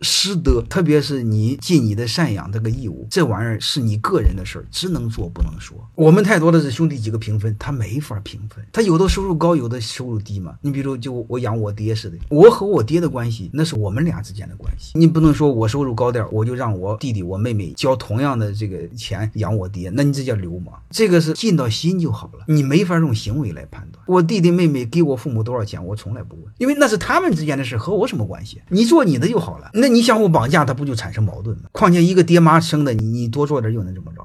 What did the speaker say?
师德，特别是你尽你的赡养这个义务，这玩意儿是你个人的事儿，只能做不能说。我们太多的是兄弟几个平分，他没法平分，他有的收入高，有的收入低嘛。你比如就我养我爹似的，我和我爹的关系那是我们俩之间的关系，你不能说我收入高点儿，我就让我弟弟我妹妹交同样的这个钱养我爹，那你这叫流氓。这个是尽到心就好了，你没法用行为来判断。我弟弟妹妹给我父母多少钱，我从来不问，因为那是他们之间的事，和我什么关系？你做你的就好了。那你相互绑架，他不就产生矛盾吗？况且一个爹妈生的，你你多做点又能怎么着？